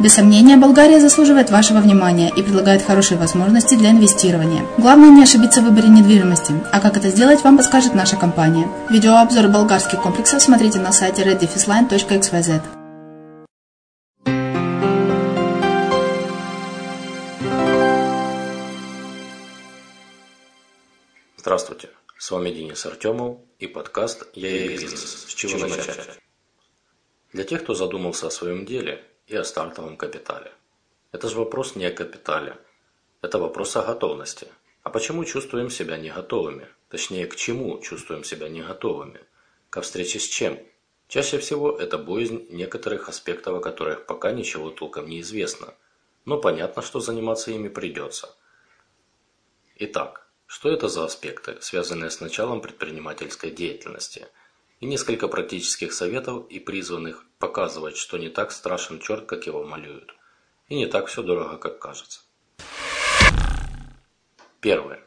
Без сомнения, Болгария заслуживает вашего внимания и предлагает хорошие возможности для инвестирования. Главное не ошибиться в выборе недвижимости, а как это сделать, вам подскажет наша компания. Видеообзор болгарских комплексов смотрите на сайте reddefisline.xyz. Здравствуйте, с вами Денис Артемов и подкаст «Я и бизнес. С чего начать?». Для тех, кто задумался о своем деле и о стартовом капитале. Это же вопрос не о капитале. Это вопрос о готовности. А почему чувствуем себя не готовыми? Точнее, к чему чувствуем себя не готовыми? Ко встрече с чем? Чаще всего это боязнь некоторых аспектов, о которых пока ничего толком не известно. Но понятно, что заниматься ими придется. Итак, что это за аспекты, связанные с началом предпринимательской деятельности? И несколько практических советов и призванных показывать, что не так страшен черт, как его малюют. И не так все дорого, как кажется. Первое.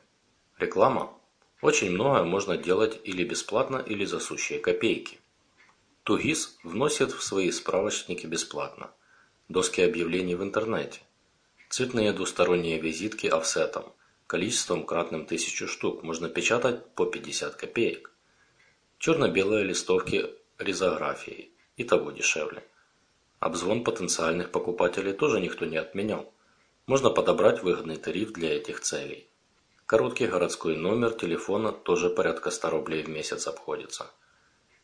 Реклама. Очень многое можно делать или бесплатно, или за сущие копейки. Тугис вносит в свои справочники бесплатно. Доски объявлений в интернете. Цветные двусторонние визитки офсетом. Количеством кратным тысячу штук можно печатать по 50 копеек. Черно-белые листовки ризографией. И того дешевле. Обзвон потенциальных покупателей тоже никто не отменял. Можно подобрать выгодный тариф для этих целей. Короткий городской номер телефона тоже порядка 100 рублей в месяц обходится.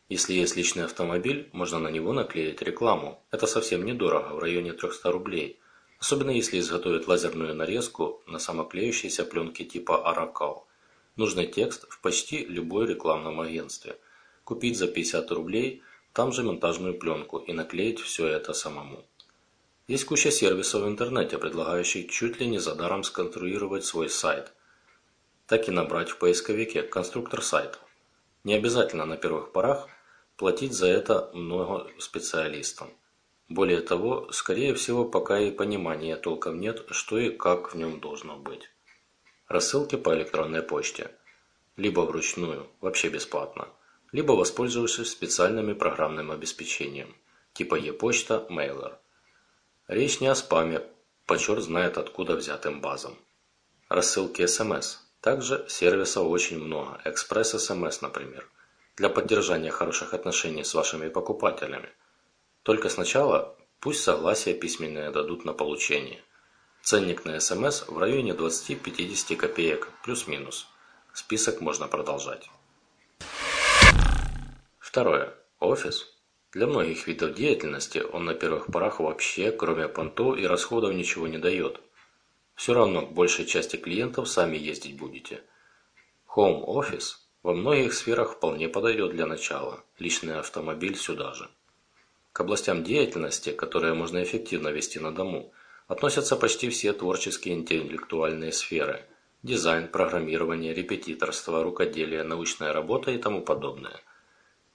Если есть личный автомобиль, можно на него наклеить рекламу. Это совсем недорого, в районе 300 рублей. Особенно если изготовить лазерную нарезку на самоклеющейся пленке типа Аракал. Нужный текст в почти любой рекламном агентстве. Купить за 50 рублей там же монтажную пленку и наклеить все это самому. Есть куча сервисов в интернете, предлагающих чуть ли не за даром сконструировать свой сайт – так и набрать в поисковике «конструктор сайта». Не обязательно на первых порах платить за это много специалистам. Более того, скорее всего, пока и понимания толком нет, что и как в нем должно быть. Рассылки по электронной почте. Либо вручную, вообще бесплатно, либо воспользовавшись специальным программным обеспечением, типа e-почта, Mailer. Речь не о спаме, по черт знает откуда взятым базам. Рассылки СМС. Также сервисов очень много, экспресс-СМС, например, для поддержания хороших отношений с вашими покупателями. Только сначала пусть согласие письменное дадут на получение. Ценник на СМС в районе 20-50 копеек, плюс-минус. Список можно продолжать. Второе. Офис. Для многих видов деятельности он на первых порах вообще, кроме понтов и расходов, ничего не дает – все равно к большей части клиентов сами ездить будете. Home Office во многих сферах вполне подойдет для начала, личный автомобиль сюда же. К областям деятельности, которые можно эффективно вести на дому, относятся почти все творческие интеллектуальные сферы – дизайн, программирование, репетиторство, рукоделие, научная работа и тому подобное.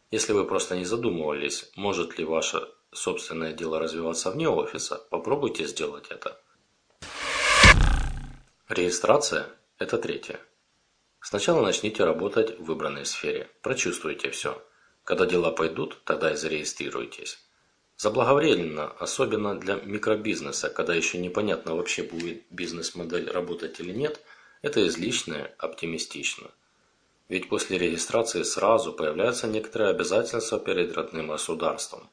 Если вы просто не задумывались, может ли ваше собственное дело развиваться вне офиса, попробуйте сделать это. Регистрация – это третье. Сначала начните работать в выбранной сфере, прочувствуйте все. Когда дела пойдут, тогда и зарегистрируйтесь. Заблаговременно, особенно для микробизнеса, когда еще непонятно вообще будет бизнес-модель работать или нет, это излишне оптимистично. Ведь после регистрации сразу появляются некоторые обязательства перед родным государством.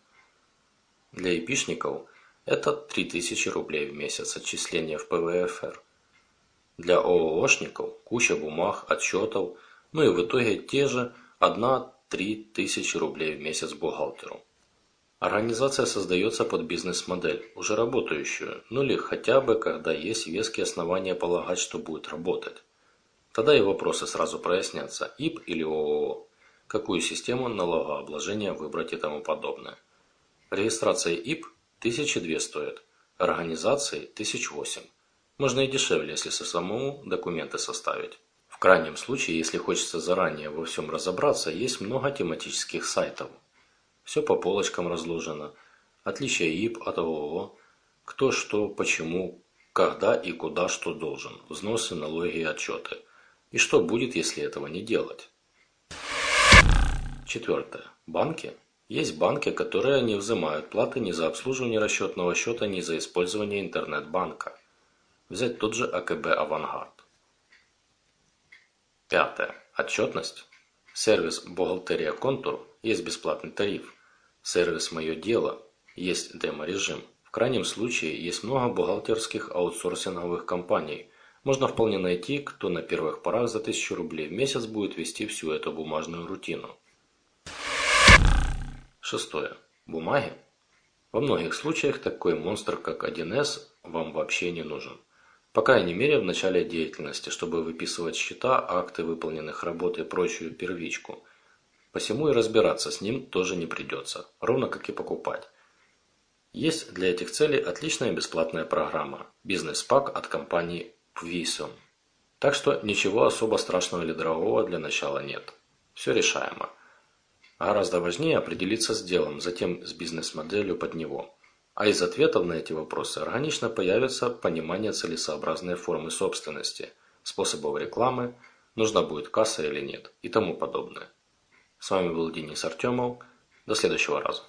Для эпишников это 3000 рублей в месяц отчисления в ПВФР. Для ОООшников куча бумаг, отчетов, ну и в итоге те же 1-3 тысячи рублей в месяц бухгалтеру. Организация создается под бизнес-модель, уже работающую, ну или хотя бы, когда есть веские основания полагать, что будет работать. Тогда и вопросы сразу прояснятся, ИП или ООО, какую систему налогообложения выбрать и тому подобное. Регистрация ИП 1002 стоит, организации 1008. Можно и дешевле, если со самому документы составить. В крайнем случае, если хочется заранее во всем разобраться, есть много тематических сайтов. Все по полочкам разложено. Отличие ИП от ООО. Кто что, почему, когда и куда что должен. Взносы, налоги и отчеты. И что будет, если этого не делать. Четвертое. Банки. Есть банки, которые не взимают платы ни за обслуживание расчетного счета, ни за использование интернет-банка. Взять тот же АКБ «Авангард». Пятое. Отчетность. Сервис «Бухгалтерия Контур» есть бесплатный тариф. Сервис «Мое дело» есть демо-режим. В крайнем случае есть много бухгалтерских аутсорсинговых компаний. Можно вполне найти, кто на первых порах за 1000 рублей в месяц будет вести всю эту бумажную рутину. Шестое. Бумаги Во многих случаях такой монстр, как 1С, вам вообще не нужен. По крайней мере, в начале деятельности, чтобы выписывать счета, акты выполненных работ и прочую первичку. Посему и разбираться с ним тоже не придется, ровно как и покупать. Есть для этих целей отличная бесплатная программа – бизнес-пак от компании Pvisum. Так что ничего особо страшного или дорогого для начала нет. Все решаемо. Гораздо важнее определиться с делом, затем с бизнес-моделью под него. А из ответов на эти вопросы органично появится понимание целесообразной формы собственности, способов рекламы, нужна будет касса или нет и тому подобное. С вами был Денис Артемов. До следующего раза.